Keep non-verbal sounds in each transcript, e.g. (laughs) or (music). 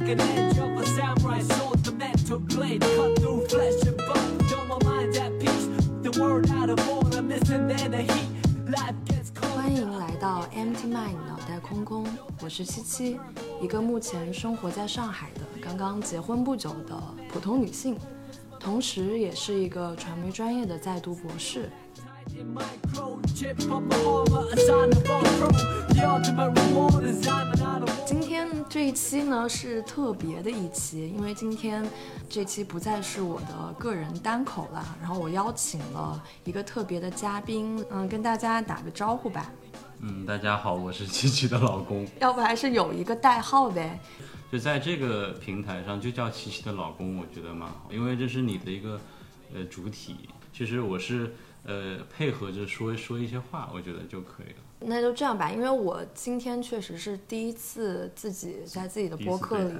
like an edge of a samurai sword, the mental blade cut through flesh and bone. Though my mind's at peace, the word out of order, missing then the heat. Life gets cold. 欢迎来到 Empty Mind 脑袋空空，我是七七，一个目前生活在上海的刚刚结婚不久的普通女性，同时也是一个传媒专业的在读博士。In microchip of my armor, a sign of all proof. The ultimate reward is I'm 这一期呢是特别的一期，因为今天这期不再是我的个人单口了，然后我邀请了一个特别的嘉宾，嗯，跟大家打个招呼吧，嗯，大家好，我是七七的老公，(laughs) 要不还是有一个代号呗。就在这个平台上就叫七七的老公，我觉得蛮好，因为这是你的一个呃主体。其实我是呃配合着说说一些话，我觉得就可以了。那就这样吧，因为我今天确实是第一次自己在自己的播客里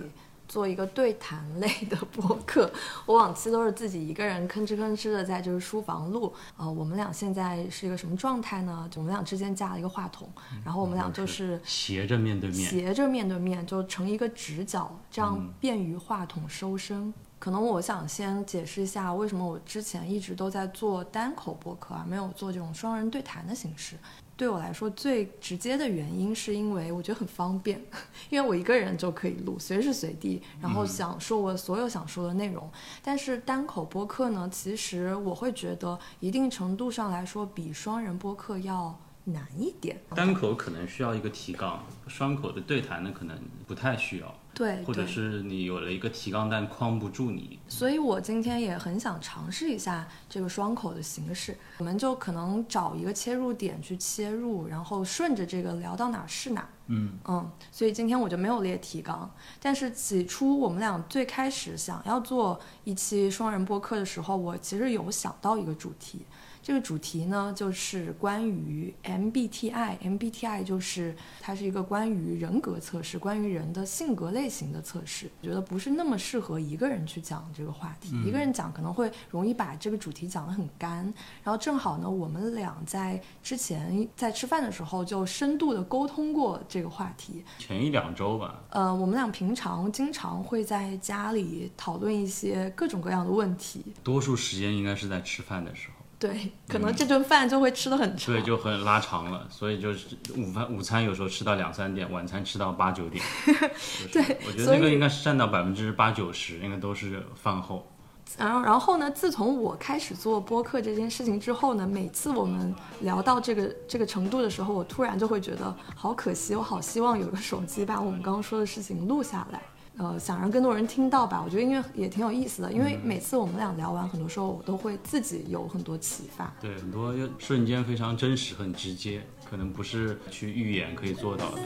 做一个对谈类的播客，我往期都是自己一个人吭哧吭哧的在就是书房录。呃，我们俩现在是一个什么状态呢？就我们俩之间架了一个话筒，然后我们俩就是斜着面对面，斜着面对面，就成一个直角，这样嗯便于话筒收声。可能我想先解释一下，为什么我之前一直都在做单口播客而，没有做这种双人对谈的形式。对我来说，最直接的原因是因为我觉得很方便，(laughs) 因为我一个人就可以录，随时随地，然后想说我所有想说的内容。但是单口播客呢，其实我会觉得一定程度上来说，比双人播客要难一点。单口可能需要一个提纲，双口的对谈呢可能不太需要，对，或者是你有了一个提纲但框不住你。所以我今天也很想尝试一下这个双口的形式，我们就可能找一个切入点去切入，然后顺着这个聊到哪儿是哪儿。嗯嗯，所以今天我就没有列提纲，但是起初我们俩最开始想要做一期双人播客的时候，我其实有想到一个主题，这个主题呢就是关于 MBTI，MBTI 就是它是一个关于人格测试，关于人的性格类型的测试。我觉得不是那么适合一个人去讲这个话题，一个人讲可能会容易把这个主题讲得很干。然后正好呢，我们俩在之前在吃饭的时候就深度的沟通过这个话题。前一两周吧，呃，我们俩平常经常会在家里讨论一些各种各样的问题。多数时间应该是在吃饭的时候，对，可能这顿饭就会吃的很长。对，就很拉长了，所以就是午饭午餐有时候吃到两三点，晚餐吃到八九点。(laughs) 对就是我觉得那个应该是占到百分之八九十，应该都是饭后。然后，然后呢？自从我开始做播客这件事情之后呢，每次我们聊到这个这个程度的时候，我突然就会觉得好可惜，我好希望有个手机把我们刚刚说的事情录下来，呃，想让更多人听到吧。我觉得因为也挺有意思的，因为每次我们俩聊完，很多时候我都会自己有很多启发。对，很多瞬间非常真实、很直接，可能不是去预演可以做到的。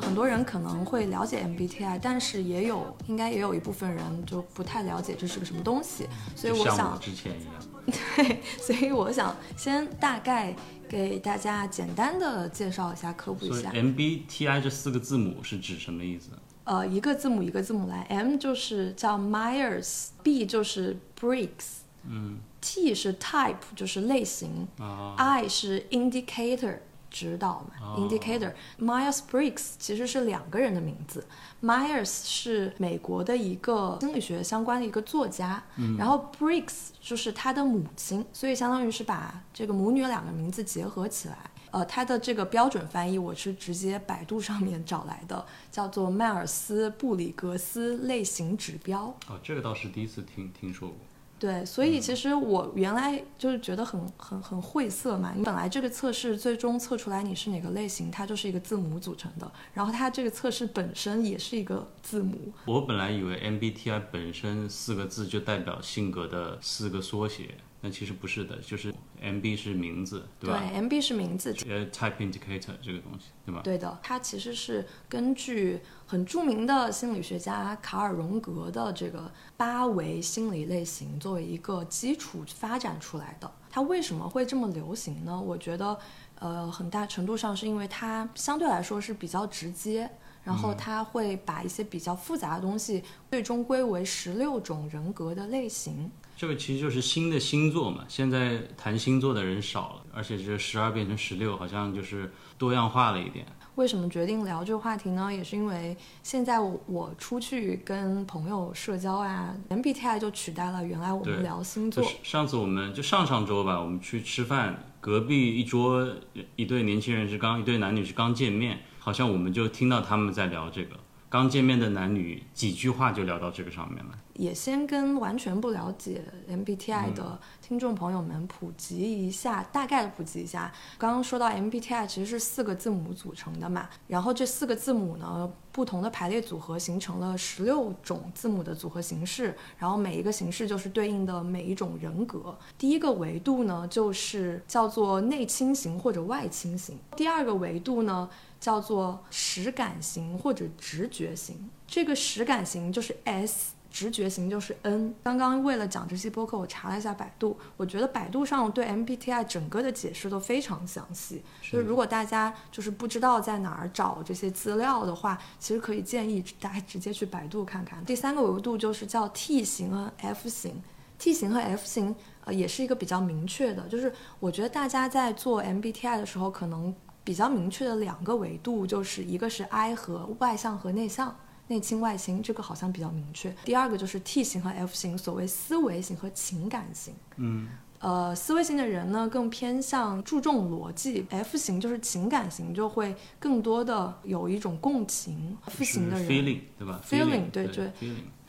很多人可能会了解 MBTI，但是也有应该也有一部分人就不太了解这是个什么东西，所以我想我之前一样。(laughs) 对，所以我想先大概给大家简单的介绍一下，科普一下。MBTI 这四个字母是指什么意思？呃，一个字母一个字母来，M 就是叫 Myers，B 就是 Briggs，嗯，T 是 Type 就是类型啊，I 是 Indicator 指导嘛、哦。i n d i c a t o r Myers Briggs 其实是两个人的名字，Myers 是美国的一个心理学相关的一个作家，嗯然后 Briggs 就是他的母亲，所以相当于是把这个母女两个名字结合起来。呃，他的这个标准翻译我是直接百度上面找来的，叫做迈尔斯布里格斯类型指标。哦，这个倒是第一次听听说过。对，所以其实我原来就是觉得很很很晦涩嘛。你本来这个测试最终测出来你是哪个类型，它就是一个字母组成的，然后它这个测试本身也是一个字母。我本来以为 MBTI 本身四个字就代表性格的四个缩写，但其实不是的，就是 MB 是名字，对吧？对 MB 是名字，呃，Type Indicator 这个东西，对吧？对的，它其实是根据很著名的心理学家卡尔荣格的这个八维心理类型作为一个基础发展出来的。它为什么会这么流行呢？我觉得，呃，很大程度上是因为它相对来说是比较直接。然后他会把一些比较复杂的东西最终归为十六种人格的类型。这个其实就是新的星座嘛。现在谈星座的人少了，而且这十二变成十六，好像就是多样化了一点。为什么决定聊这个话题呢？也是因为现在我我出去跟朋友社交啊，MBTI 就取代了原来我们聊星座。上次我们就上上周吧，我们去吃饭，隔壁一桌一对年轻人是刚一对男女是刚见面，好像我们就听到他们在聊这个。刚见面的男女几句话就聊到这个上面了。也先跟完全不了解嗯 MBTI 的听众朋友们普及一下，大概的普及一下。刚刚说到 MBTI 其实是四个字母组成的嘛，然后这四个字母呢，不同的排列组合形成了十六种字母的组合形式，然后每一个形式就是对应的每一种人格。第一个维度呢，就是叫做内倾型或者外倾型；第二个维度呢，叫做实感型或者直觉型。这个实感型就是 S。直觉型就是 N。刚刚为了讲这期播客，我查了一下百度，我觉得百度上对 MBTI 整个的解释都非常详细。就是如果大家就是不知道在哪儿找这些资料的话，其实可以建议大家直接去百度看看。第三个维度就是叫 T 型和 F 型，T 型和 F 型呃也是一个比较明确的，就是我觉得大家在做 MBTI 的时候，可能比较明确的两个维度，就是一个是 I 和外向和内向。内倾外倾这个好像比较明确。第二个就是 T 型和 F 型，所谓思维型和情感型。嗯，呃，思维型的人呢更偏向注重逻辑，F 型就是情感型，就会更多的有一种共情。F 型的人 feeling 对吧 feeling，对对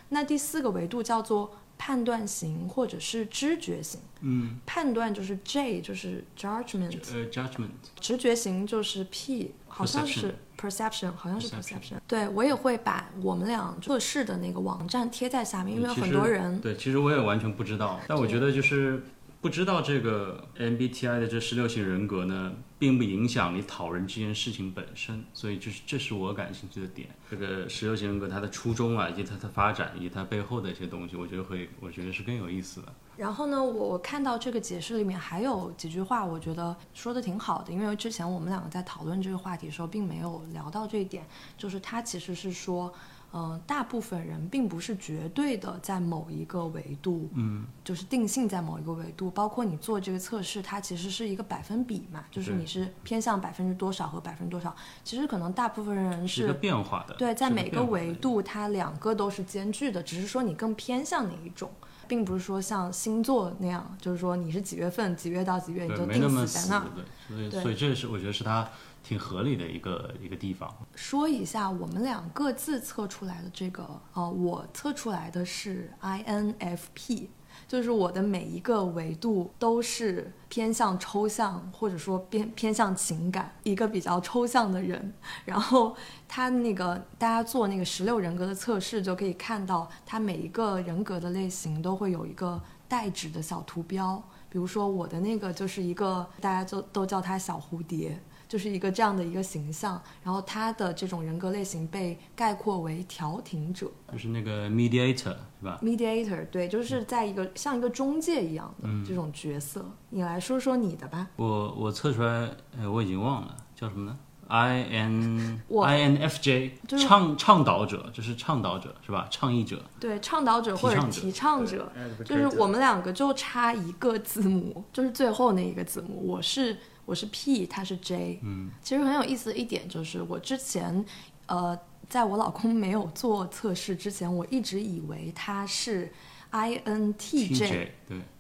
那第四个维度叫做判断型或者是知觉型。嗯，判断就是 J，就是 judgment，呃 judgment 直觉型就是 P，好像是 perception，好像是 Perception。对我也会把我们俩测试的那个网站贴在下面，因为很多人对，其实我也完全不知道，但我觉得就是不知道这个 MBTI 的这十六型人格呢，并不影响你讨论这件事情本身，所以就是这是我感兴趣的点。这个十六型人格它的初衷啊，以及它的发展，以及它背后的一些东西，我觉得会，我觉得是更有意思的。然后呢，我我看到这个解释里面还有几句话，我觉得说的挺好的，因为之前我们两个在讨论这个话题的时候，并没有聊到这一点，就是他其实是说，嗯、大部分人并不是绝对的在某一个维度，嗯，就是定性在某一个维度，包括你做这个测试，它其实是一个百分比嘛，就是你是偏向百分之多少和百分之多少，其实可能大部分人是一个。变化的。对，在每个维度，它两个都是兼具的，只是说你更偏向哪一种，并不是说像星座那样，就是说你是几月份，几月到几月你，就定死死在那儿。对，所以对所以这是我觉得是它挺合理的一个一个地方。说一下我们俩各自测出来的这个，呃，我测出来的是 INFP，就是我的每一个维度都是偏向抽象，或者说偏偏向情感，一个比较抽象的人。然后他那个大家做那个十六人格的测试，就可以看到他每一个人格的类型都会有一个代指的小图标。比如说我的那个就是一个，大家都都叫它小蝴蝶。就是一个这样的一个形象，然后他的这种人格类型被概括为调停者就是那个 mediator 是吧？（mediator），对，就是在一个像一个中介一样的嗯这种角色。你来说说你的吧。我我测出来，呃，我已经忘了叫什么呢？I N (laughs) I N F J，倡倡导者，就是倡导者是吧？倡议者，对，倡导者或者提倡者提倡者，就是我们两个就差一个字母，就是最后那一个字母。我是我是 P，他是 J。嗯，其实很有意思的一点就是，我之前呃，在我老公没有做测试之前，我一直以为他是 INTJ。对，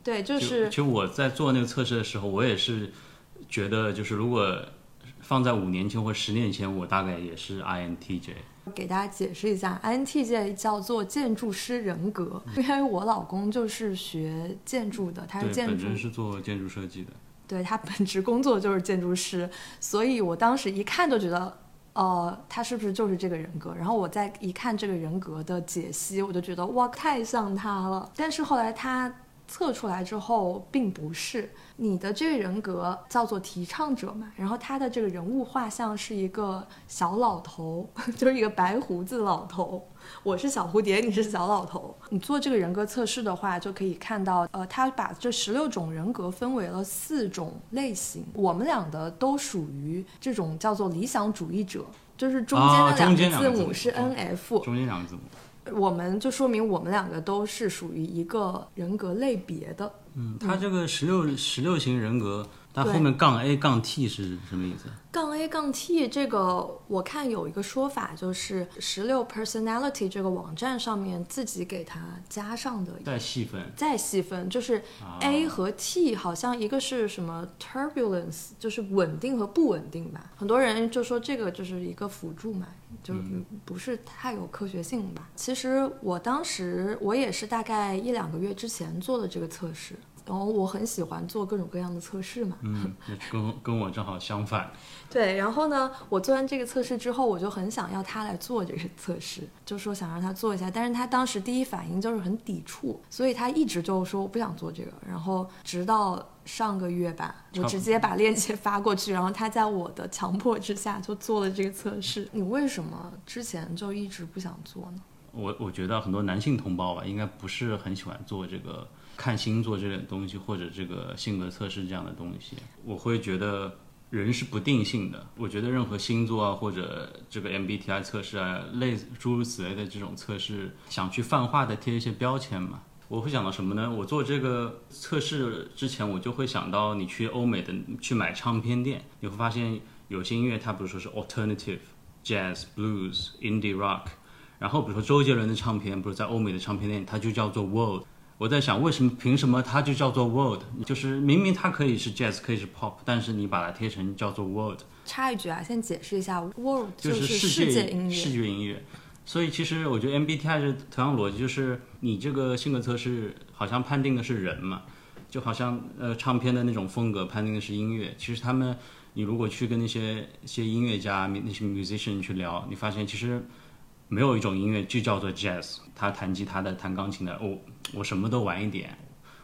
对，就就是其实我在做那个测试的时候，我也是觉得，就是如果放在五年前或十年前，我大概也是 INTJ。给大家解释一下，INTJ 叫做建筑师人格，因为我老公就是学建筑的，他是，建筑本身是做建筑设计的。对他本职工作就是建筑师，所以我当时一看就觉得，呃，他是不是就是这个人格？然后我再一看这个人格的解析，我就觉得哇，太像他了。但是后来他测出来之后，并不是你的这个人格叫做提倡者嘛，然后他的这个人物画像是一个小老头，(laughs) 就是一个白胡子老头。我是小蝴蝶，你是小老头。你做这个人格测试的话，就可以看到，呃，他把这十六种人格分为了四种类型。我们俩的都属于这种叫做理想主义者就是中间的两两个字母个字母是 N F，、中间两个字母。我们就说明我们两个都是属于一个人格类别的。嗯，他这个十六十六型人格，它对后面杠 A 杠 T 是什么意思？杠 A 杠 T 这个，我看有一个说法，就是十六 personality 这个网站上面自己给它加上的。再细分。再细分，就是啊 A 和 T 好像一个是什么 turbulence，就是稳定和不稳定吧。很多人就说这个就是一个辅助嘛，就是不是太有科学性吧。其实我当时我也是大概一两个月之前做的这个测试，然后我很喜欢做各种各样的测试嘛。嗯，那跟跟我正好相反。(laughs) 对，然后呢，我做完这个测试之后，我就很想要他来做这个测试，就说想让他做一下，但是他当时第一反应就是很抵触，所以他一直就说我不想做这个，然后直到上个月吧，我直接把链接发过去，然后他在我的强迫之下就做了这个测试。你为什么之前就一直不想做呢？我我觉得很多男性同胞吧，应该不是很喜欢做这个看星座这类东西，或者这个性格测试这样的东西。我会觉得人是不定性的。我觉得任何星座啊，或者这个 MBTI 测试啊，类诸如此类的这种测试，想去泛化的贴一些标签嘛。我会想到什么呢？我做这个测试之前，我就会想到你去欧美的去买唱片店，你会发现有些音乐它比如说是 alternative、jazz、blues、indie rock，然后比如说周杰伦的唱片，不是在欧美的唱片店，它就叫做 world。我在想，为什么凭什么它就叫做 world？就是明明它可以是 jazz，可以是 pop，但是你把它贴成叫做 world，插一句啊，先解释一下，world 就是世世界音世乐。界音乐。所以其实我觉得 MBTI 是同样逻辑，就是你这个性格测试好像判定的是人嘛，就好像呃唱片的那种风格判定的是音乐。其实他们，你如果去跟那些些音乐家、那些 musician 去聊，你发现其实没有一种音乐就叫做 jazz，他弹吉他的、弹钢琴的，我我什么都玩一点。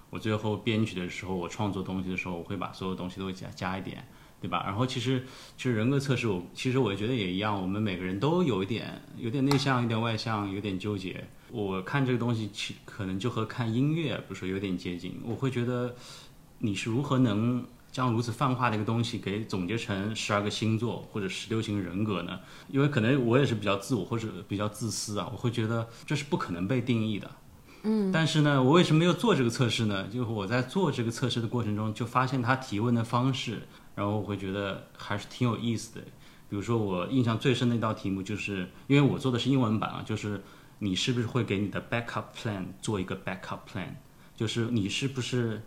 我最后编曲的时候，我创作东西的时候，我会把所有东西都加加一点。对吧？然后其实其实人格测试我其实我觉得也一样，我们每个人都有一点有点内向，有点外向，有点纠结。我看这个东西其可能就和看音乐，比如说有点接近。我会觉得你是如何能将如此泛化的一个东西给总结成十二个星座或者十六型人格呢？因为可能我也是比较自我或者比较自私啊，我会觉得这是不可能被定义的。嗯，但是呢，我为什么要做这个测试呢？就是我在做这个测试的过程中，就发现他提问的方式。然后我会觉得还是挺有意思的。比如说我印象最深的一道题目，就是因为我做的是英文版啊，就是你是不是会给你的 backup plan 做一个 backup plan，就是你是不是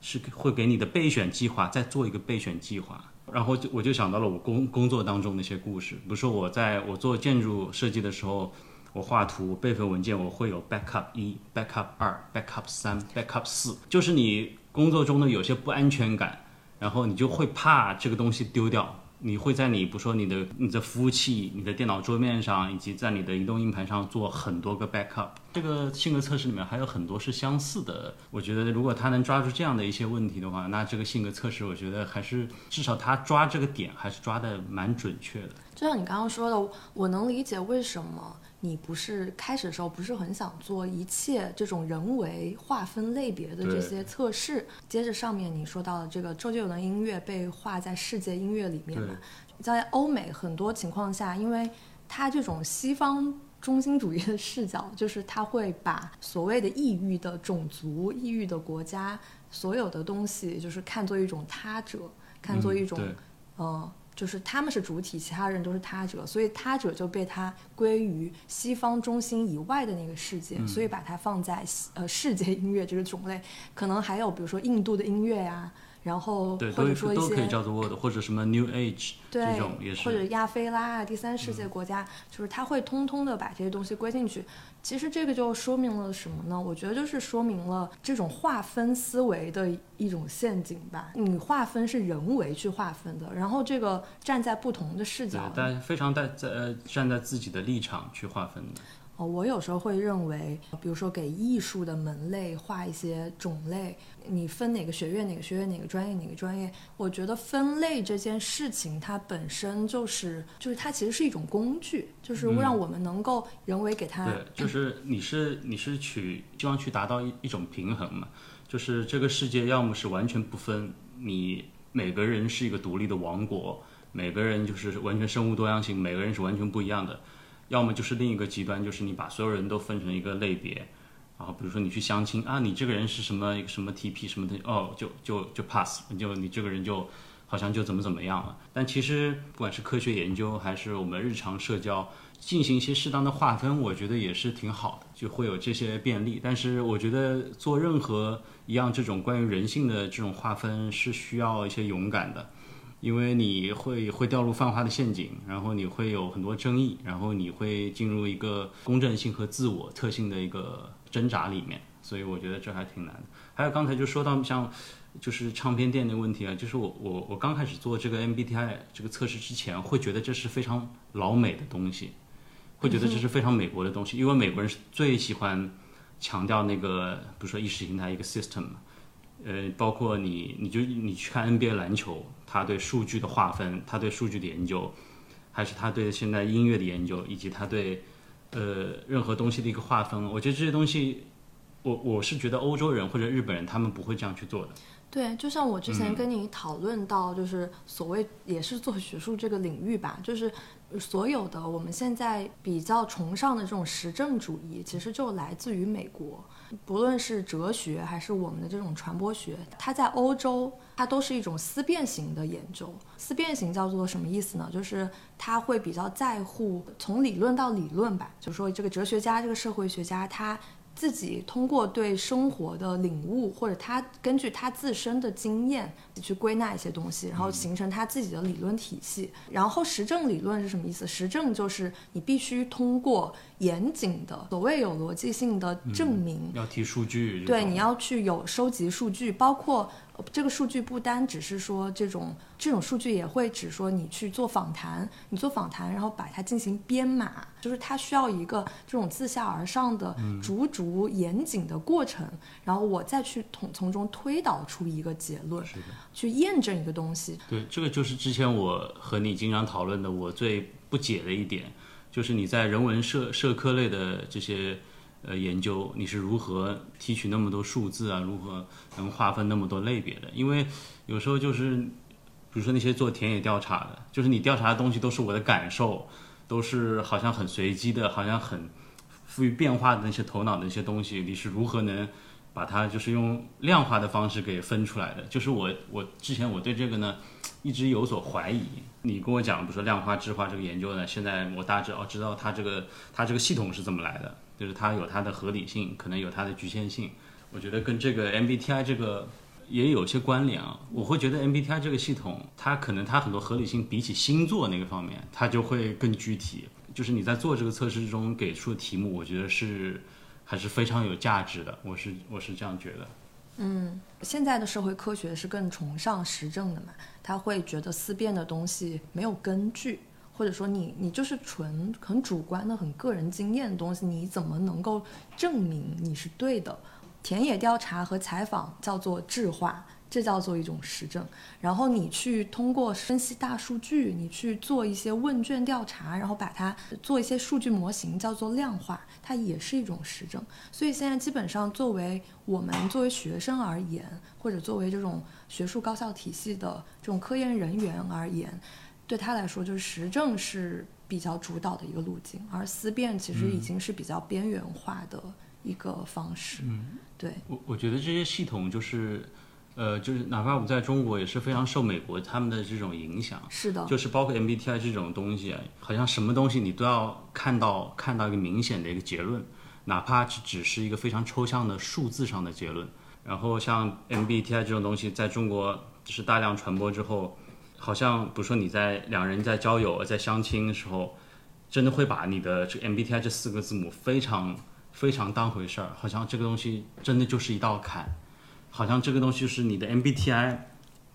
是会给你的备选计划再做一个备选计划。然后就我就想到了我工工作当中那些故事，比如说我在我做建筑设计的时候，我画图备份文件，我会有 backup 一、backup 二、backup 三、backup 四，就是你工作中的有些不安全感。然后你就会怕这个东西丢掉，你会在你不说你的你的服务器、你的电脑桌面上，以及在你的移动硬盘上做很多个 backup。这个性格测试里面还有很多是相似的，我觉得如果他能抓住这样的一些问题的话，那这个性格测试我觉得还是至少他抓这个点还是抓的蛮准确的。就像你刚刚说的，我能理解为什么你不是开始的时候不是很想做一切这种人为划分类别的这些测试。接着上面你说到的这个周杰伦的音乐被划在世界音乐里面嘛，在欧美很多情况下，因为它这种西方。中心主义的视角，就是他会把所谓的异域的种族、异域的国家，所有的东西，就是看作一种他者，看作一种，嗯，呃，就是他们是主体，其他人都是他者，所以他者就被他归于西方中心以外的那个世界，嗯所以把它放在呃世界音乐这个种类，可能还有比如说印度的音乐呀、然后对，或都者说一些都可以叫做 world 或者什么 New Age 这种也，是。或者亚非拉啊、第三世界国家，就是他会通通的把这些东西归进去。其实这个就说明了什么呢？我觉得就是说明了这种划分思维的一种陷阱吧。你划分是人为去划分的，然后这个站在不同的视对角，，但非常在在呃站在自己的立场去划分的。哦，我有时候会认为，比如说给艺术的门类画一些种类，你分哪个学院、哪个学院、哪个专业、哪个专业，我觉得分类这件事情它本身就是，就是它其实是一种工具，就是让我们能够人为给它。对，就是你是你是去希望去达到一一种平衡嘛，就是这个世界要么是完全不分，你每个人是一个独立的王国，每个人就是完全生物多样性，每个人是完全不一样的；要么就是另一个极端，就是你把所有人都分成一个类别，然后比如说你去相亲啊，你这个人是什么一个什么 TP 什么的，哦，就就就 pass，就你这个人就好像就怎么怎么样了。但其实不管是科学研究还是我们日常社交，进行一些适当的划分，我觉得也是挺好的，就会有这些便利。但是我觉得做任何一样这种关于人性的这种划分是需要一些勇敢的。因为你会会掉入泛化的陷阱，然后你会有很多争议，然后你会进入一个公正性和自我特性的一个挣扎里面，所以我觉得这还挺难的。还有刚才就说到像就是唱片店的问题啊，就是我我我刚开始做这个 MBTI 这个测试之前，会觉得这是非常老美的东西，会觉得这是非常美国的东西，因为美国人是最喜欢强调那个比如说意识形态一个 system，嘛呃，包括你你就你去看 NBA 篮球。他对数据的划分，他对数据的研究，还是他对现在音乐的研究，以及他对呃任何东西的一个划分，我觉得这些东西，我我是觉得欧洲人或者日本人他们不会这样去做的。对，就像我之前跟你讨论到，就是所谓也是做学术这个领域吧，就是所有的我们现在比较崇尚的这种实证主义，其实就来自于美国。不论是哲学还是我们的这种传播学，它在欧洲，它都是一种思辨型的研究。思辨型叫做什么意思呢？就是它会比较在乎从理论到理论吧，就是说这个哲学家、这个社会学家他。自己通过对生活的领悟，或者他根据他自身的经验去归纳一些东西，然后形成他自己的理论体系。然后实证理论是什么意思？实证就是你必须通过严谨的、所谓有逻辑性的证明，要提数据，对，你要去有收集数据，包括。这个数据不单只是说这种这种数据，也会指说你去做访谈，你做访谈，然后把它进行编码，就是它需要一个这种自下而上的逐逐严谨的过程，然后我再去从从中推导出一个结论，去验证一个东西。对，这个就是之前我和你经常讨论的，我最不解的一点，就是你在人文社社科类的这些。呃，研究你是如何提取那么多数字啊？如何能划分那么多类别的？因为有时候就是，比如说那些做田野调查的，就是你调查的东西都是我的感受，都是好像很随机的，好像很富于变化的那些头脑的一些东西，你是如何能把它就是用量化的方式给分出来的？就是我我之前我对这个呢一直有所怀疑。你跟我讲，比如说量化质化这个研究呢，现在我大致哦知道它这个它这个系统是怎么来的。就是它有它的合理性，可能有它的局限性。我觉得跟这个 MBTI 这个也有些关联啊。我会觉得 MBTI 这个系统，它可能它很多合理性比起星座那个方面，它就会更具体。就是你在做这个测试中给出的题目，我觉得是还是非常有价值的。我是我是这样觉得。嗯，现在的社会科学是更崇尚实证的嘛？他会觉得思辨的东西没有根据。或者说你你就是纯很主观的很个人经验的东西，你怎么能够证明你是对的？田野调查和采访叫做质化，这叫做一种实证。然后你去通过分析大数据，你去做一些问卷调查，然后把它做一些数据模型，叫做量化，它也是一种实证。所以现在基本上作为我们作为学生而言，或者作为这种学术高校体系的这种科研人员而言。对他来说，就是实证是比较主导的一个路径，而思辨其实已经是比较边缘化的一个方式。嗯，对我我觉得这些系统就是，呃，就是哪怕我们在中国也是非常受美国他们的这种影响。是的，就是包括 MBTI 这种东西，好像什么东西你都要看到看到一个明显的一个结论，哪怕只只是一个非常抽象的数字上的结论。然后像 MBTI 这种东西，在中国就是大量传播之后。好像比如说你在两人在交友、在相亲的时候，真的会把你的这 MBTI 这四个字母非常非常当回事儿，好像这个东西真的就是一道坎，好像这个东西是你的 MBTI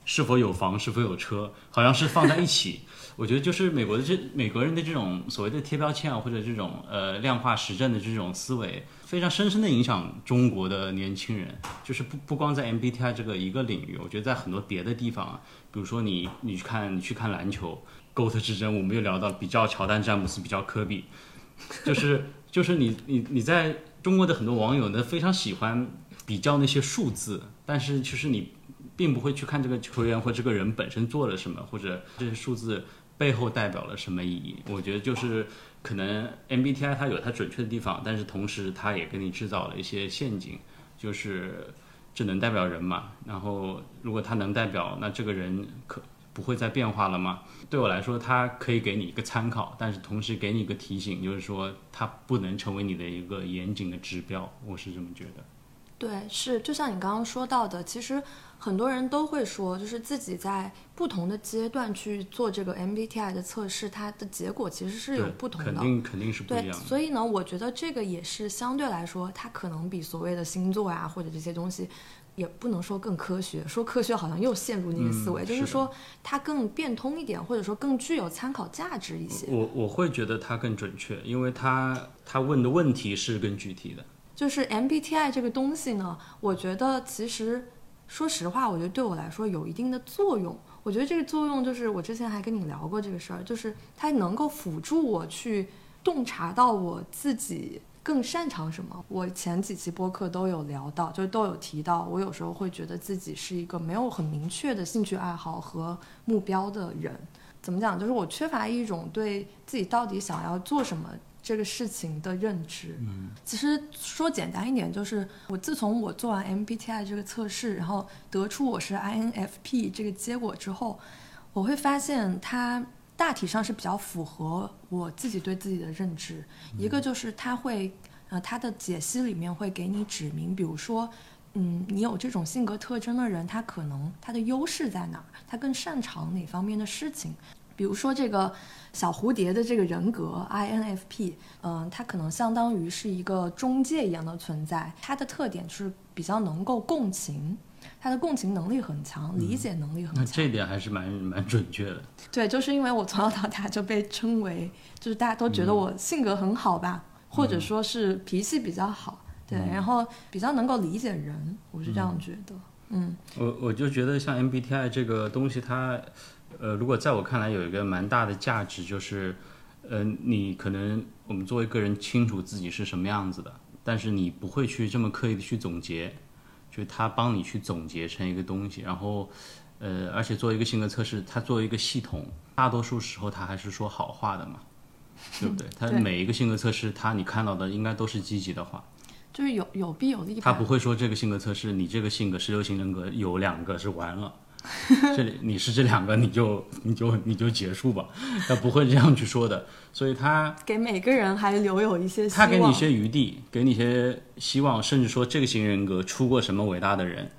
是否有房、是否有车，好像是放在一起。(laughs) 我觉得就是美国的这美国人的这种所谓的贴标签啊，或者这种呃量化实证的这种思维，非常深深的影响中国的年轻人。就是不不光在 MBTI 这个一个领域，我觉得在很多别的地方啊，比如说你你去看你去看篮球，GOAT 之争，我们又聊到比较乔丹、詹姆斯，比较科比，就是就是你你你在中国的很多网友呢，非常喜欢比较那些数字，但是其实你。并不会去看这个球员或这个人本身做了什么，或者这些数字背后代表了什么意义。我觉得就是可能 MBTI 它有它准确的地方，但是同时它也给你制造了一些陷阱，就是只能代表人嘛。然后如果它能代表，那这个人可不会再变化了吗？对我来说，它可以给你一个参考，但是同时给你一个提醒，就是说它不能成为你的一个严谨的指标。我是这么觉得。对，是就像你刚刚说到的，其实很多人都会说，就是自己在不同的阶段去做这个 MBTI 的测试，它的结果其实是有不同的。肯定肯定是不一对，样的。所以呢，我觉得这个也是相对来说，它可能比所谓的星座啊或者这些东西，也不能说更科学，说科学好像又陷入那个思维，嗯就是是说它更变通一点，或者说更具有参考价值一些。我我会觉得它更准确，因为它它问的问题是更具体的。就是 MBTI 这个东西呢，我觉得其实说实话，我觉得对我来说有一定的作用。我觉得这个作用就是我之前还跟你聊过这个事儿，就是它能够辅助我去洞察到我自己更擅长什么。我前几期播客都有聊到，就都有提到，我有时候会觉得自己是一个没有很明确的兴趣爱好和目标的人。怎么讲？就是我缺乏一种对自己到底想要做什么这个事情的认知。嗯，其实说简单一点，就是我自从我做完 MBTI 这个测试，然后得出我是 INFP 这个结果之后，我会发现它大体上是比较符合我自己对自己的认知。一个就是它会，呃，它的解析里面会给你指明，比如说。嗯，你有这种性格特征的人，他可能他的优势在哪儿？他更擅长哪方面的事情？比如说这个小蝴蝶的这个人格 INFP，嗯、它可能相当于是一个中介一样的存在。它的特点是比较能够共情，它的共情能力很强，理解能力很强。那这一点还是蛮蛮准确的。对，就是因为我从小到大就被称为，就是大家都觉得我性格很好吧，或者说是脾气比较好，对，然后比较能够理解人，我是这样觉得。嗯我我就觉得像 MBTI 这个东西它，呃，如果在我看来有一个蛮大的价值，就是，呃，你可能我们作为个人清楚自己是什么样子的，但是你不会去这么刻意的去总结，就是他帮你去总结成一个东西，然后，呃，而且作为一个性格测试，它作为一个系统，大多数时候它还是说好话的嘛，对不对？(laughs) 它每一个性格测试，它你看到的应该都是积极的话。就是有有弊有利吧。他不会说这个性格测试，你这个性格十六型人格有两个是完了，这里你是这两个你就你就你就结束吧，他不会这样去说的，所以他给每个人还留有一些希望。他给你一些余地，给你一些希望，甚至说这个型人格出过什么伟大的人，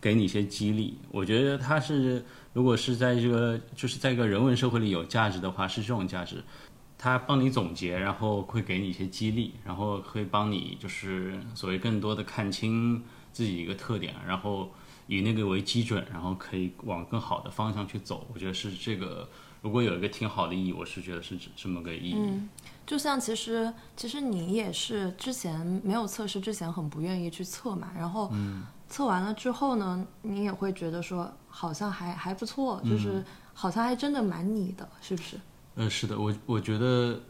给你一些激励。我觉得他是如果是在这个就是在一个人文社会里有价值的话，是这种价值。他帮你总结，然后会给你一些激励，然后会帮你就是所谓更多的看清自己一个特点，然后以那个为基准，然后可以往更好的方向去走。我觉得是这个，如果有一个挺好的意义，我是觉得是这这么个意义。嗯，就像其实其实你也是之前没有测试之前很不愿意去测嘛，然后测完了之后呢，你也会觉得说好像还还不错，就是好像还真的蛮你的，是不是？呃，是的，我我觉得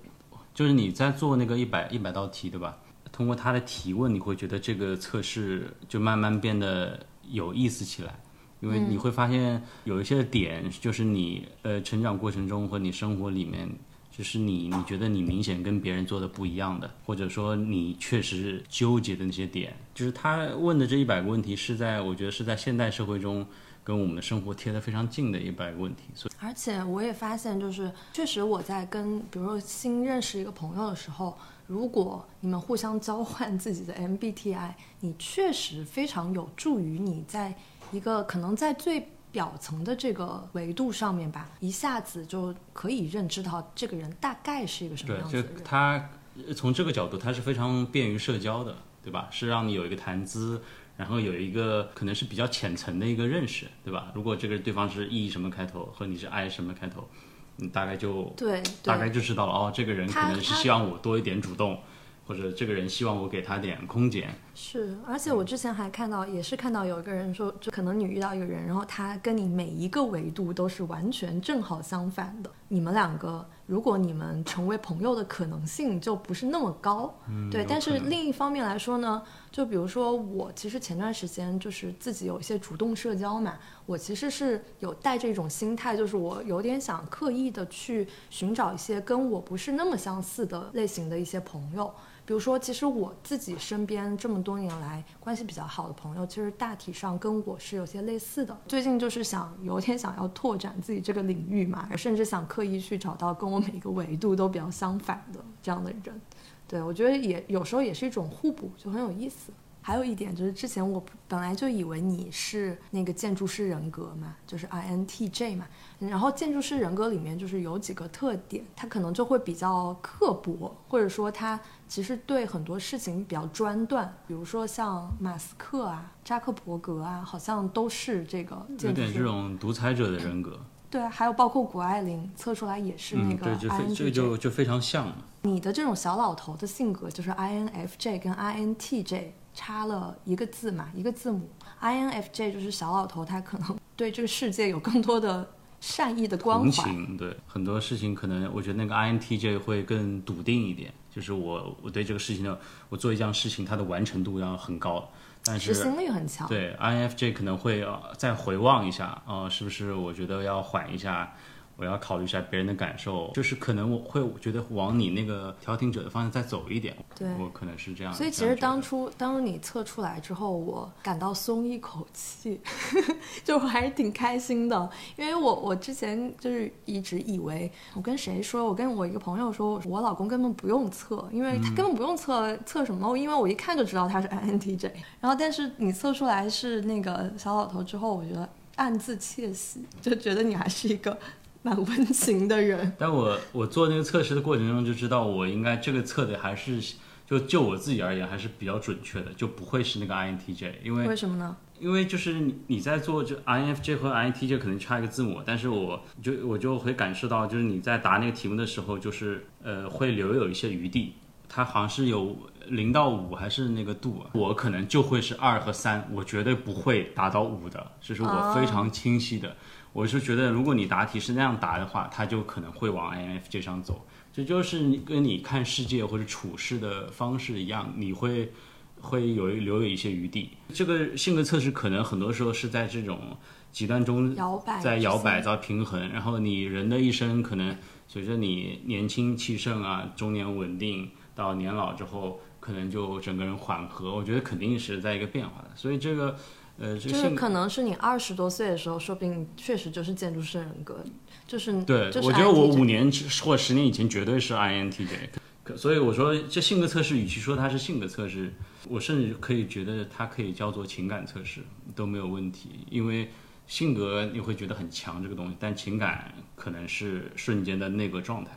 就是你在做那个一百一百道题，对吧？通过他的提问，你会觉得这个测试就慢慢变得有意思起来，因为你会发现有一些点，就是你呃成长过程中和你生活里面，就是你你觉得你明显跟别人做的不一样的，或者说你确实纠结的那些点，就是他问的这一百个问题是在我觉得是在现代社会中跟我们的生活贴得非常近的一百个问题，所以。而且我也发现，就是确实我在跟比如说新认识一个朋友的时候，如果你们互相交换自己的 MBTI，你确实非常有助于你在一个可能在最表层的这个维度上面吧，一下子就可以认知到这个人大概是一个什么样子的人。就他从这个角度，他是非常便于社交的，对吧？是让你有一个谈资，然后有一个可能是比较浅层的一个认识，对吧？如果这个对方是 E 什么开头，和你是 I 什么开头，你大概就对大概，就知道了哦，这个人可能是希望我多一点主动，或者这个人希望我给他点空间。是，而且我之前还看到，也是看到有一个人说，就可能你遇到一个人，然后他跟你每一个维度都是完全正好相反的，你们两个如果你们成为朋友的可能性就不是那么高。对，但是另一方面来说呢，就比如说我其实前段时间就是自己有一些主动社交嘛，我其实是有带着一种心态，就是我有点想刻意的去寻找一些跟我不是那么相似的类型的一些朋友。比如说，其实我自己身边这么多年来关系比较好的朋友，其实大体上跟我是有些类似的。最近就是想有点想要拓展自己这个领域嘛，甚至想刻意去找到跟我每一个维度都比较相反的这样的人。对我觉得也有时候也是一种互补，就很有意思。还有一点就是，之前我本来就以为你是那个建筑师人格嘛，就是 INTJ 嘛。然后建筑师人格里面就是有几个特点，他可能就会比较刻薄，或者说他其实对很多事情比较专断。比如说像马斯克啊、扎克伯格啊，好像都是这个有。点这种独裁者的人格。对啊，还有包括谷爱凌测出来也是那嗯，个对，就就就非常像嘛。你的这种小老头的性格就是 INFJ 跟 INTJ 差了一个字嘛，一个字母。INFJ 就是小老头，他可能对这个世界有更多的善意的关同怀。情，对很多事情可能我觉得那个 INTJ 会更笃定一点，就是我我对这个事情的我做一件事情，它的完成度要很高，但是执行力很强。对 INFJ 可能会呃再回望一下，呃，是不是我觉得要缓一下，我要考虑一下别人的感受，就是可能我会觉得往你那个调停者的方向再走一点，对我可能是这样。所以其实当初当初你测出来之后，我感到松一口气，(laughs) 就我还是挺开心的，因为我我之前就是一直以为，我跟谁说，我跟我一个朋友说，我老公根本不用测，因为他根本不用测测什么，因为我一看就知道他是 (laughs) INTJ。然后但是你测出来是那个小老头之后，我觉得暗自窃喜，就觉得你还是一个蛮温情的人。但我我做那个测试的过程中就知道，我应该这个测的还是就就我自己而言还是比较准确的，就不会是那个 INTJ，因为为什么呢？因为就是你你在做就 INFJ 和 INTJ 可能差一个字母，但是我就我就会感受到，就是你在答那个题目的时候，就是呃会留有一些余地，它好像是有零到五还是那个度，我可能就会是二和三，我绝对不会达到五的，这是我非常清晰的。我是觉得，如果你答题是那样答的话，他就可能会往 INFJ 上走。这就是你跟你看世界或者处事的方式一样，你会会有留有一些余地。这个性格测试可能很多时候是在这种极端中摇摆在摇摆到平衡，然后你人的一生可能随着你年轻气盛啊，中年稳定到年老之后，可能就整个人缓和。我觉得肯定是在一个变化的，所以这个呃，这就是个可能是你二十多岁的时候，说不定确实就是建筑师人格，就是对，就是我觉得我五年之或十年以前绝对是 INTJ，所以我说这性格测试，与其说它是性格测试，我甚至可以觉得它可以叫做情感测试都没有问题，因为性格你会觉得很强这个东西，但情感可能是瞬间的那个状态。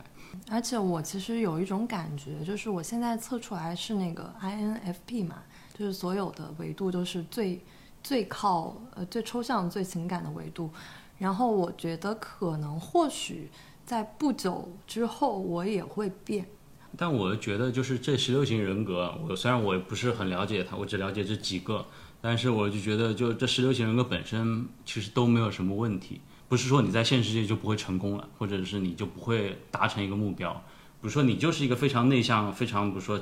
而且我其实有一种感觉，就是我现在测出来是那个 INFP 嘛，就是所有的维度都是最最靠呃最抽象、最情感的维度。然后我觉得可能或许在不久之后我也会变。但我觉得就是这十六型人格，我虽然我也不是很了解它，我只了解这几个，但是我就觉得就这十六型人格本身其实都没有什么问题，不是说你在现实世界就不会成功了，或者是你就不会达成一个目标，比如说你就是一个非常内向、非常比如说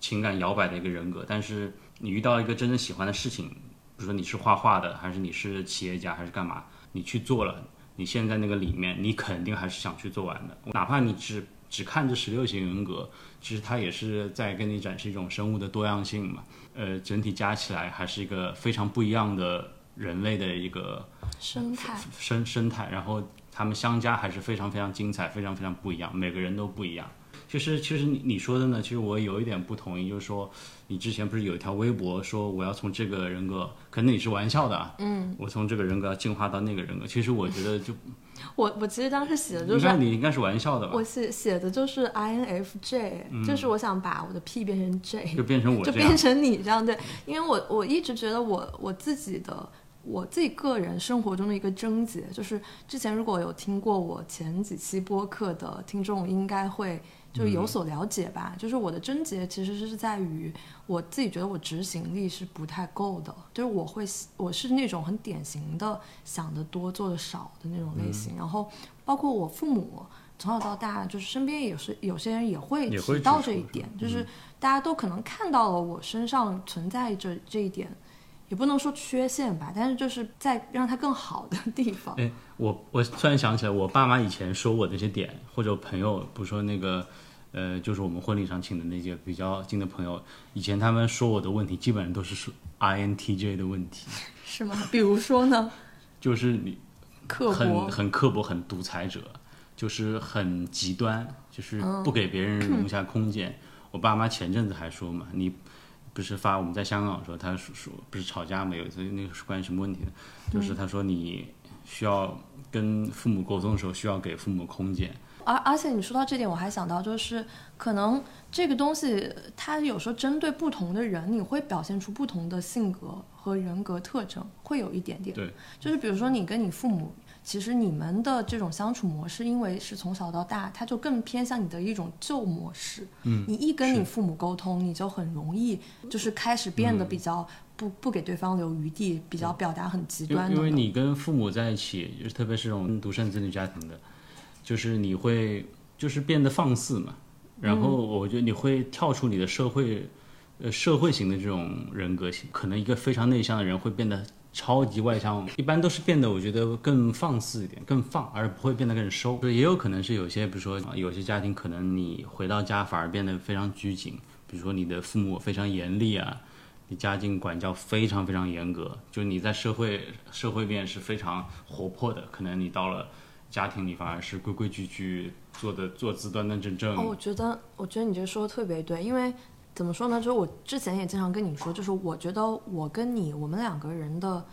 情感摇摆的一个人格，但是你遇到一个真正喜欢的事情，如说你是画画的，还是你是企业家，还是干嘛，你去做了，你现在那个里面，你肯定还是想去做完的，哪怕你只只看这十六型人格，其实它也是在跟你展示一种生物的多样性嘛。呃，整体加起来还是一个非常不一样的人类的一个生态，生生态，然后他们相加还是非常非常精彩，非常非常不一样，每个人都不一样。其实，其实你你说的呢，其实我有一点不同意，就是说，你之前不是有一条微博说我要从这个人格，可能你是玩笑的啊，嗯，我从这个人格要进化到那个人格，其实我觉得就，(laughs) 我我其实当时写的就是应该你应该是玩笑的吧？我，写写的就是 INFJ，、就是我想把我的 P 变成 J，就变成我 (laughs) 就变，成你这样对，因为我我一直觉得我我自己的我自己个人生活中的一个症结，就是之前如果有听过我前几期播客的听众，应该会就有所了解吧。就是我的症结其实是在于我自己觉得我执行力是不太够的，就是我会我是那种很典型的想得多做得少的那种类型，然后包括我父母。从小到大，就是身边也是有些人也会提到这一点，就是大家都可能看到了我身上存在着这一点，也不能说缺陷吧，但是就是在让它更好的地方。(laughs) 哎，我我突然想起来，我爸妈以前说我的这些点，或者朋友，比如说那个，呃，就是我们婚礼上请的那些比较近的朋友，以前他们说我的问题，基本上都是说 INTJ 的问题，(laughs) 是吗？比如说呢，就是你 (laughs) 刻薄很，很刻薄、很独裁者，就是很极端，就是嗯不给别人容下空间。我爸妈前阵子还说嘛，你不是发我们在香港的时候，他说说不是吵架嘛，有一次那个是关于什么问题呢？嗯就是他说你需要跟父母沟通的时候，需要给父母空间。而而且你说到这点，我还想到就是可能这个东西它有时候针对不同的人，你会表现出不同的性格和人格特征，会有一点点。对，就是比如说你跟你父母，其实你们的这种相处模式，因为是从小到大，它就更偏向你的一种旧模式。嗯，你一跟你父母沟通，你就很容易就是开始变嗯得比较不、不给对方留余地，比较表达很极端的。因为你跟父母在一起，就是特别是这种独生子女家庭的，就是你会就是变得放肆嘛，然后我觉得你会跳出你的社会，呃，社会型的这种人格型，可能一个非常内向的人会变得超级外向，一般都是变得我觉得更放肆一点，更放，而不会变得更收。就也有可能是有些，比如说有些家庭可能你回到家反而变得非常拘谨，比如说你的父母非常严厉啊。你家境管教非常非常严格，就你在社会社会面是非常活泼的，可能你到了家庭里反而是规规矩矩，做的坐姿端端正正。哦，我觉得，我觉得你这说的特别对，因为怎么说呢？就是我之前也经常跟你说，就是我觉得我跟你，我们两个人的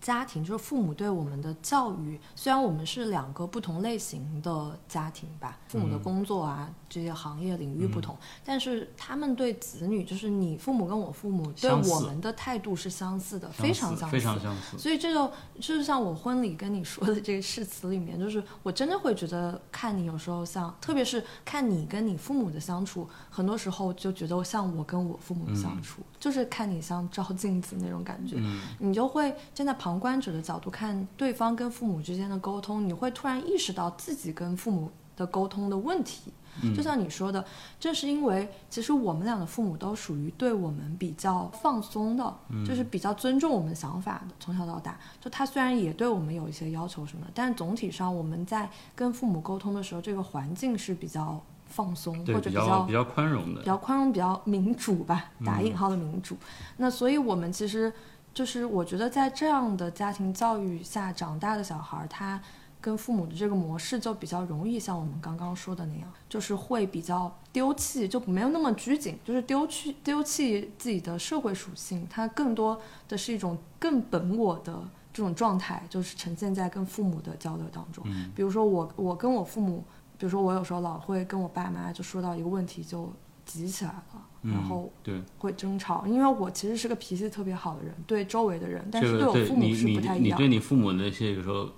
家庭，就是父母对我们的教育，虽然我们是两个不同类型的家庭吧，父母的工作啊、这些行业领域不同，但是他们对子女，就是你父母跟我父母对我们的态度是相似的，相非常相似，非常相似。所以这就就是像我婚礼跟你说的这个誓词里面，就是我真的会觉得看你有时候像，特别是看你跟你父母的相处，很多时候就觉得像我跟我父母的相处，就是看你像照镜子那种感觉，嗯。你就会站在旁观者的角度看对方跟父母之间的沟通，你会突然意识到自己跟父母的沟通的问题。就像你说的，正是因为其实我们俩的父母都属于对我们比较放松的，就是比较尊重我们想法的，从小到大。就他虽然也对我们有一些要求什么的，但总体上我们在跟父母沟通的时候，这个环境是比较放松，或者比较比较宽容的比。较宽容、比较民主吧，嗯打引号的民主。那所以我们其实就是我觉得在这样的家庭教育下长大的小孩儿，他跟父母的这个模式就比较容易像我们刚刚说的那样，就是会比较丢弃，就没有那么拘谨，就是丢弃丢弃自己的社会属性，它更多的是一种更本我的。这种状态就是呈现在跟父母的交流当中，嗯比如说我我跟我父母，比如说我有时候老会跟我爸妈就说到一个问题就急起来了，然嗯后对，会争吵，因为我其实是个脾气特别好的人，对周围的人，但是对我父母是不太一样你对。你父母那些有时候，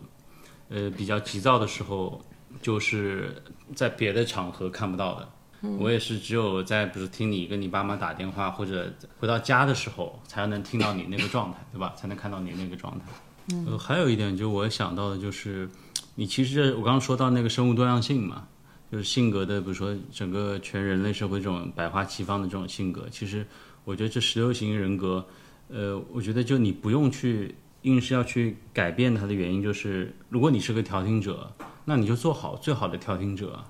呃，比较急躁的时候，就是在别的场合看不到的。嗯我也是只有在比如听你跟你爸妈打电话，或者回到家的时候，才能听到你那个状态，对吧？才能看到你那个状态。嗯、呃，还有一点，就我想到的就是，你其实我刚刚说到那个生物多样性嘛，就是性格的，比如说整个全人类社会这种百花齐放的这种性格，其实我觉得这十六型人格，呃，我觉得就你不用去硬是要去改变它的原因，就是如果你是个调停者，那你就做好最好的调停者，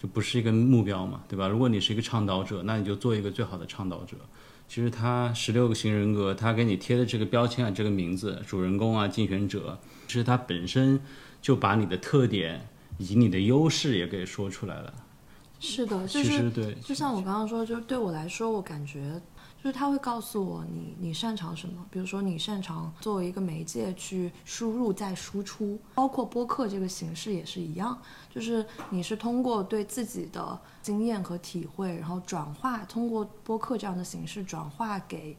就不是一个目标嘛，对吧？如果你是一个倡导者，那你就做一个最好的倡导者。其实他十六个型人格，他给你贴的这个标签啊，这个名字，主人公啊，竞选者，其实它本身就把你的特点以及你的优势也给说出来了。是的，就其是就像我刚刚说，就是对我来说，我感觉就是他会告诉我你你擅长什么，比如说你擅长作为一个媒介去输入再输出，包括播客这个形式也是一样，就是你是通过对自己的经验和体会，然后转化，通过播客这样的形式转化给。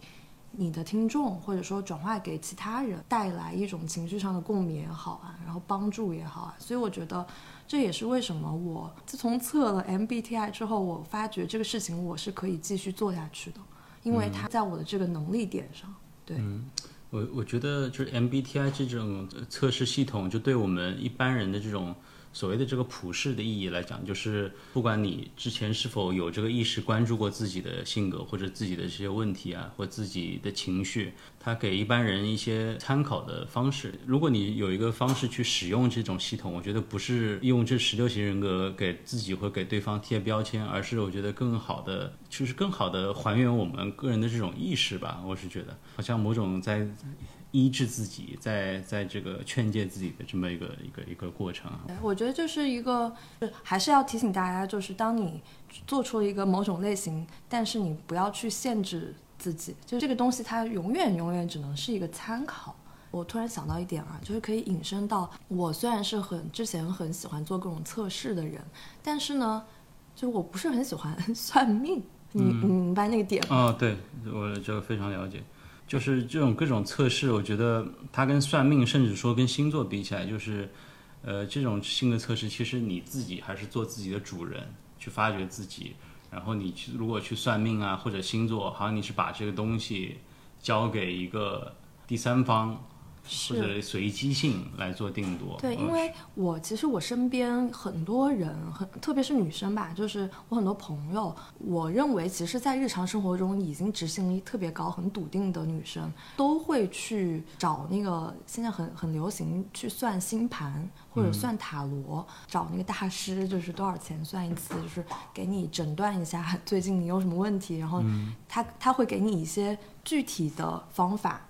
你的听众，或者说转化给其他人，带来一种情绪上的共鸣也好啊，然后帮助也好啊，所以我觉得这也是为什么我自从测了 MBTI 之后，我发觉这个事情我是可以继续做下去的，因为它在我的这个能力点上。对，嗯我我觉得就是 MBTI 这种测试系统，就对我们一般人的这种所谓的这个普世的意义来讲，就是不管你之前是否有这个意识关注过自己的性格或者自己的这些问题啊，或自己的情绪，它给一般人一些参考的方式。如果你有一个方式去使用这种系统，我觉得不是用这十六型人格给自己或给对方贴标签，而是我觉得更好的，就是更好的还原我们个人的这种意识吧。我是觉得，好像某种在。医治自己，在在这个劝诫自己的这么一个一个一个过程啊，我觉得这是一个，还是要提醒大家，就是当你做出了一个某种类型，但是你不要去限制自己，就这个东西它永远永远只能是一个参考。我突然想到一点啊，就是可以引申到我虽然是很之前很喜欢做各种测试的人，但是呢，就我不是很喜欢算命，你你明白那个点吗？哦，对我这个非常了解。就是这种各种测试，我觉得它跟算命，甚至说跟星座比起来，就是，呃，这种性格测试，其实你自己还是做自己的主人，去发掘自己。然后你去如果去算命啊，或者星座，好像你是把这个东西交给一个第三方。或者随机性来做定夺。对，因为我其实我身边很多人，很特别是女生吧，就是我很多朋友，我认为其实，在日常生活中已经执行力特别高、很笃定的女生，都会去找那个现在很很流行去算星盘或者算塔罗，找那个大师，就是多少钱算一次，就是给你诊断一下 (laughs) 最近你有什么问题，然后他他会给你一些具体的方法。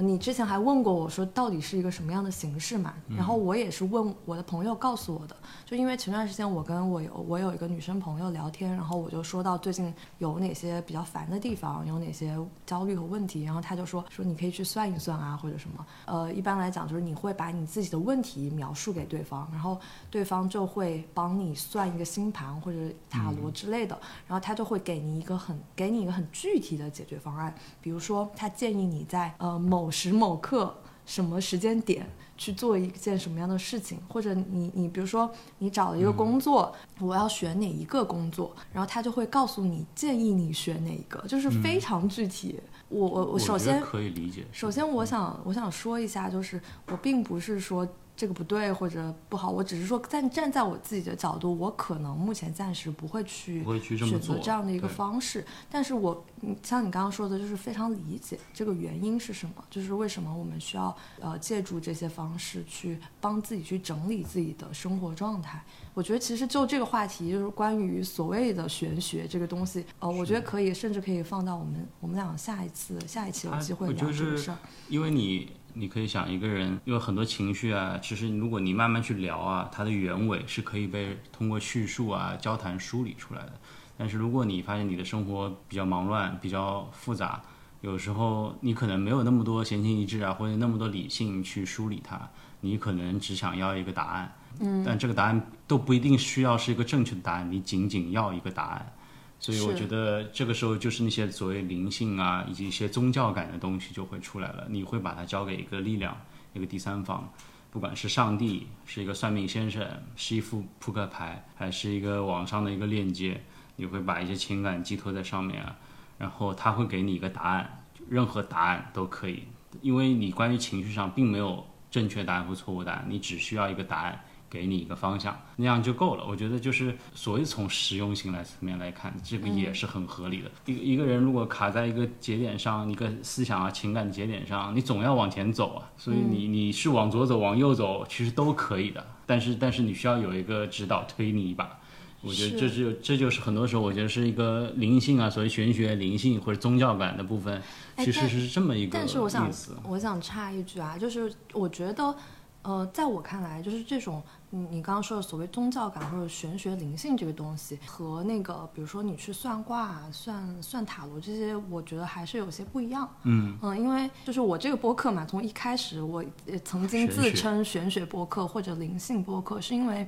你之前还问过我说到底是一个什么样的形式嘛？然后我也是问我的朋友告诉我的，就因为前段时间我跟我有我有一个女生朋友聊天，然后我就说到最近有哪些比较烦的地方，有哪些焦虑和问题，然后她就说说你可以去算一算啊或者什么。呃，一般来讲就是你会把你自己的问题描述给对方，然后对方就会帮你算一个星盘或者塔罗之类的，然后他就会给你一个很给你一个很具体的解决方案，比如说他建议你在呃某某时某刻什么时间点去做一件什么样的事情，或者你你比如说你找了一个工作，我要选哪一个工作，然后他就会告诉你建议你选哪一个，就是非常具体。我我我首先可以理解。首先我想我想说一下，就是我并不是说。这个不对或者不好，我只是说站站在我自己的角度，我可能目前暂时不会去选择这样的一个方式。但是我像你刚刚说的，就是非常理解这个原因是什么，就是为什么我们需要呃借助这些方式去帮自己去整理自己的生活状态。我觉得其实就这个话题，就是关于所谓的玄学这个东西，呃，我觉得可以甚至可以放到我们我们俩下一次下一期有机会聊这个事儿，因为你。你可以想一个人，有很多情绪啊，其实如果你慢慢去聊啊，它的原委是可以被通过叙述啊、交谈梳理出来的。但是如果你发现你的生活比较忙乱、比较复杂，有时候你可能没有那么多闲情逸致啊，或者那么多理性去梳理它，你可能只想要一个答案。嗯，但这个答案都不一定需要是一个正确的答案，你仅仅要一个答案。所以我觉得这个时候就是那些所谓灵性啊，以及一些宗教感的东西就会出来了。你会把它交给一个力量，一个第三方，不管是上帝，是一个算命先生，是一副扑克牌，还是一个网上的一个链接，你会把一些情感寄托在上面啊，然后他会给你一个答案，任何答案都可以，因为你关于情绪上并没有正确答案或错误答案，你只需要一个答案。给你一个方向，那样就够了。我觉得就是所谓从实用性来层面来看，这个也是很合理的。一一个人如果卡在一个节点上，一个思想啊、情感节点上，你总要往前走啊。所以你你是往左走、往右走，其实都可以的。但是但是你需要有一个指导推你一把。我觉得这就这就是很多时候我觉得是一个灵性啊，所谓玄学、灵性或者宗教感的部分，其实是这么一个。但是我想我想插一句啊，就是我觉得。呃，在我看来，就是这种你你刚刚说的所谓宗教感或者玄学灵性这个东西，和那个比如说你去算卦、算算塔罗这些，我觉得还是有些不一样。嗯嗯，因为就是我这个播客嘛，从一开始我曾经自称玄学播客或者灵性播客，是因为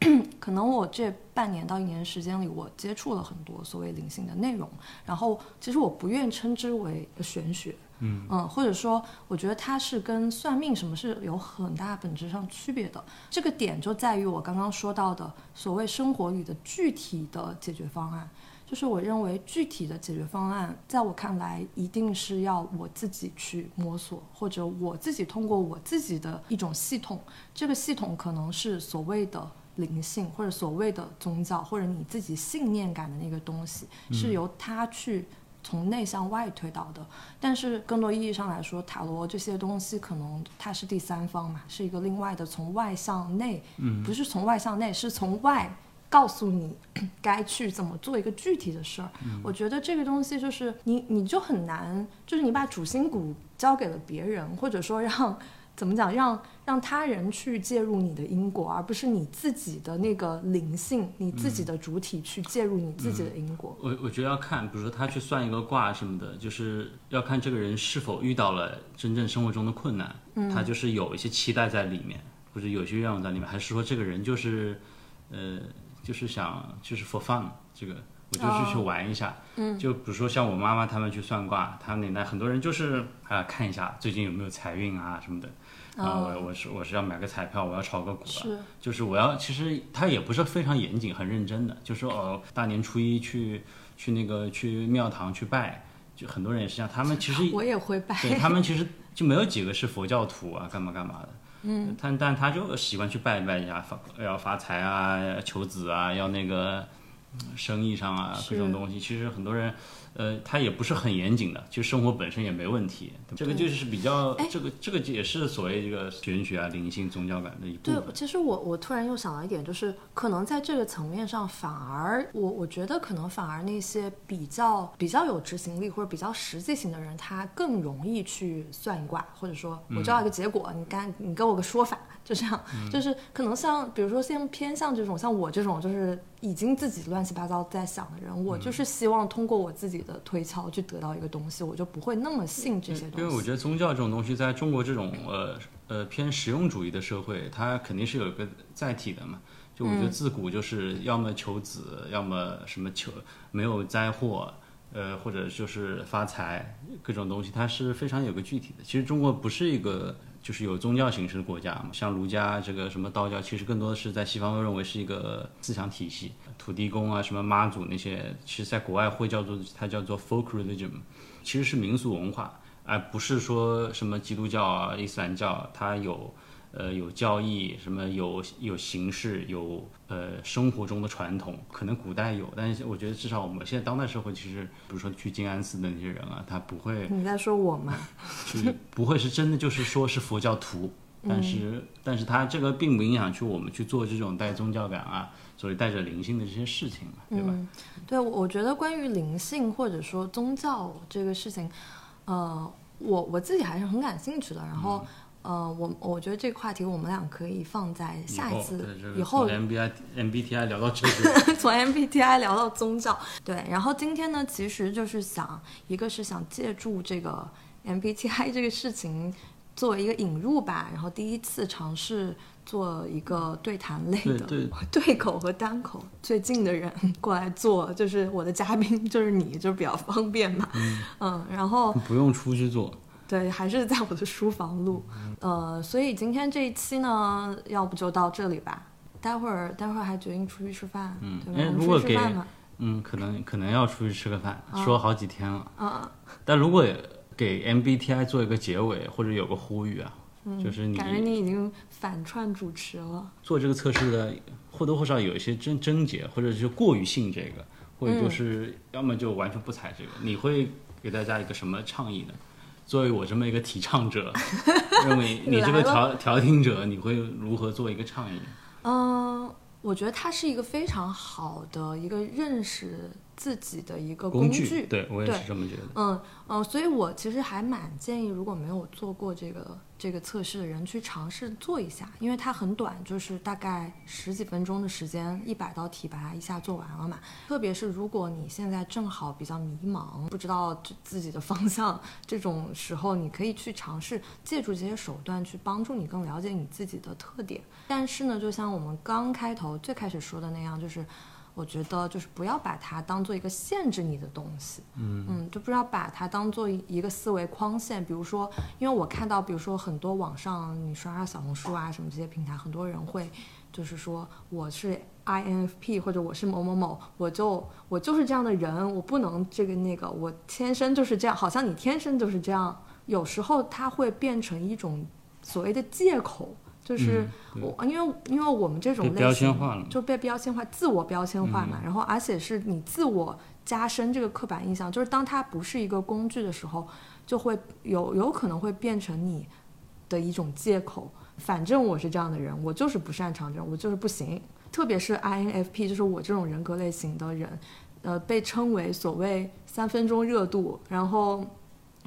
(clears throat) 可能我这半年到一年时间里，我接触了很多所谓灵性的内容，然后其实我不愿称之为玄学。嗯嗯，或者说，我觉得它是跟算命什么是有很大本质上区别的。这个点就在于我刚刚说到的所谓生活里的具体的解决方案。就是我认为具体的解决方案，在我看来，一定是要我自己去摸索，或者我自己通过我自己的一种系统。这个系统可能是所谓的灵性或者所谓的宗教或者你自己信念感的那个东西，是由它去从内向外推导的。但是更多意义上来说，塔罗这些东西可能它是第三方嘛，是一个另外的从外向内，嗯不是从外向内，是从外告诉你 (coughs) 该去怎么做一个具体的事儿。我觉得这个东西就是你你就很难，就是你把主心骨交给了别人，或者说让怎么讲，让让他人去介入你的因果，而不是你自己的那个灵性，你自己的主体去介入你自己的因果。我我觉得要看，比如说他去算一个卦什么的，就是要看这个人是否遇到了真正生活中的困难，他就是有一些期待在里面，或者有些愿望在里面，还是说这个人就是，呃，就是想就是 for fun 这个。我就是去玩一下，嗯，就比如说像我妈妈他们去算卦，他们年代很多人就是啊看一下最近有没有财运啊什么的，啊我我是我是要买个彩票，我要炒个股啊，是。就是我要，其实他也不是非常严谨、很认真的，就说哦，大年初一去去那个去庙堂去拜，就很多人也是这样，他们其实 (laughs) 我也会拜，对他们其实就没有几个是佛教徒啊，干嘛干嘛的。嗯，但但他就喜欢去拜一拜一下，发要发财啊，求子啊，要那个嗯生意上啊各种东西。其实很多人，呃，他也不是很严谨的，就生活本身也没问题。这个就是比较，这个这个也是所谓这个玄学啊、灵性、宗教感的一部分对分，。其实我我突然又想到一点，就是可能在这个层面上，反而我我觉得可能反而那些比较比较有执行力或者比较实际型的人，他更容易去算一卦，或者说我知道一个结果，你干你给我个说法，就这样，(laughs) 就是可能像比如说像偏向这种像我这种就是已经自己乱七八糟在想的人，我就是希望通过我自己的推敲去得到一个东西，我就不会那么信这些东西。因为我觉得宗教这种东西，在中国这种呃呃偏实用主义的社会，它肯定是有一个载体的嘛。就我觉得自古就是要么求子，要么什么求没有灾祸，呃，或者就是发财，各种东西它是非常有个具体的。其实中国不是一个就是有宗教形式的国家，像儒家这个什么道教，其实更多的是在西方都认为是一个思想体系，土地公啊，什么妈祖那些，其实在国外会叫做它叫做 folk religion，其实是民俗文化。而不是说什么基督教啊、伊斯兰教，它有呃有教义，什么有有形式，有呃生活中的传统，可能古代有，但是我觉得至少我们现在当代社会，其实比如说去静安寺的那些人啊，他不会你在说我吗？(laughs) 就是不会是真的就是说是佛教徒，(laughs) 但是、但是他这个并不影响去我们去做这种带宗教感啊，所以带着灵性的这些事情嘛，对吧？嗯，对，我我觉得关于灵性或者说宗教这个事情，呃，我我自己还是很感兴趣的。然后，呃，我我觉得这个话题我们俩可以放在下一次以后对这个以后从 MBI MBTI 聊到这个，(laughs) 从 MBTI 聊到宗教，对，然后今天呢，其实就是想，一个是想借助这个 MBTI 这个事情作为一个引入吧，然后第一次尝试做一个对谈类的对。(laughs) 对口和单口。最近的人过来做，就是我的嘉宾就是你，就比较方便嘛，嗯然后不用出去做。对，还是在我的书房录。呃，所以今天这一期呢，要不就到这里吧。待会儿，待会儿还决定出去吃饭，嗯对吧？哎我们如果给出去吃饭嘛。嗯，可能可能要出去吃个饭，说好几天了。啊，但如果给 MBTI 做一个结尾，或者有个呼吁啊，就是你嗯感觉你已经反串主持了。做这个测试的或多或少有一些症症结，或者是过于信这个，或者就是要么就完全不踩这个。你会给大家一个什么倡议呢？作为我这么一个提倡者，(laughs) 认为你这个调调停者，你会如何做一个倡议？嗯，我觉得它是一个非常好的一个认识自己的一个工具。对我也是这么觉得。嗯嗯，所以我其实还蛮建议，如果没有做过这个这个测试的人，去尝试做一下，因为它很短，就是大概十几分钟的时间，一百道题把它一下做完了嘛。特别是如果你现在正好比较迷茫，不知道自自己的方向，这种时候，你可以去尝试借助这些手段去帮助你更了解你自己的特点。但是呢，就像我们刚开头最开始说的那样，就是。我觉得就是不要把它当做一个限制你的东西，嗯，就不要把它当做一个思维框线。比如说，因为我看到，比如说很多网上你刷刷小红书啊什么这些平台，很多人会就是说我是 INFP 或者我是某某某，我就我就是这样的人，我不能这个那个，我天生就是这样，好像你天生就是这样。有时候它会变成一种所谓的借口，就是嗯我，因为因为我们这种类型就被标签化、自我标签化嘛，嗯然后而且是你自我加深这个刻板印象，就是当它不是一个工具的时候，就会有有可能会变成你的一种借口。反正我是这样的人，我就是不擅长这种，我就是不行。特别是 INFP，就是我这种人格类型的人，呃，被称为所谓三分钟热度，然后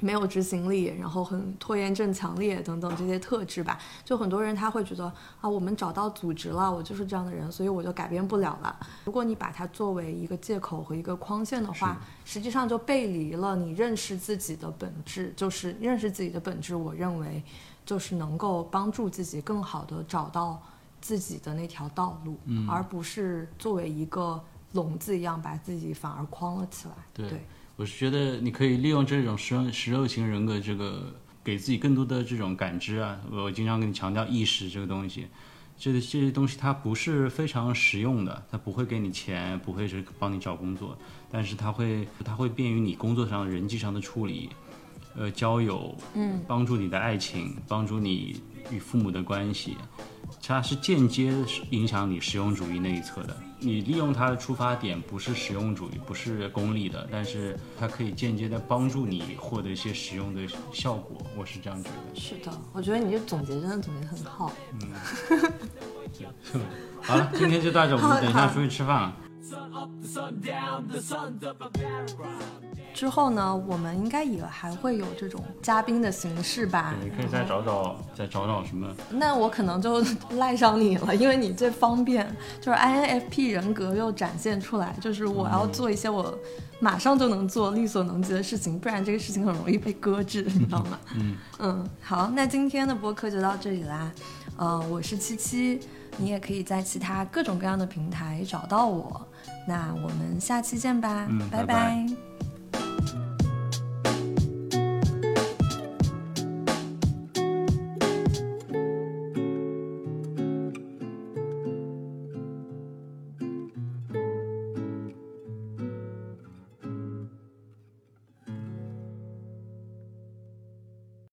没有执行力，然后很拖延症强烈等等这些特质吧。就很多人他会觉得啊，我们找到组织了，我就是这样的人，所以我就改变不了了。如果你把它作为一个借口和一个框线的话，实际上就背离了你认识自己的本质。就是认识自己的本质，我认为就是能够帮助自己更好的找到自己的那条道路，嗯而不是作为一个笼子一样把自己反而框了起来。对对我是觉得你可以利用这种十十六型人格这个，给自己更多的这种感知啊。我经常跟你强调意识这个东西，这个这些东西它不是非常实用的，它不会给你钱，不会是帮你找工作，但是它会它会便于你工作上人际上的处理，呃，交友，嗯，帮助你的爱情，帮助你与父母的关系，它是间接影响你实用主义那一侧的。你利用它的出发点不是实用主义，不是功利的，但是它可以间接的帮助你获得一些实用的效果。我是这样觉得。是的，我觉得你这总结真的总结得很好。嗯好了，今天就到这，我们等一下出去吃饭了。之后呢，我们应该也还会有这种嘉宾的形式吧？你可以再找找，再找找什么？那我可能就 (laughs) 赖上你了，因为你最方便，就是 INFP 人格又展现出来，就是我要做一些我马上就能做、力所能及的事情，不然这个事情很容易被搁置，你知道吗？嗯 (laughs) 嗯，好，那今天的播客就到这里啦。呃，我是七七，你也可以在其他各种各样的平台找到我。那我们下期见吧，嗯拜拜拜拜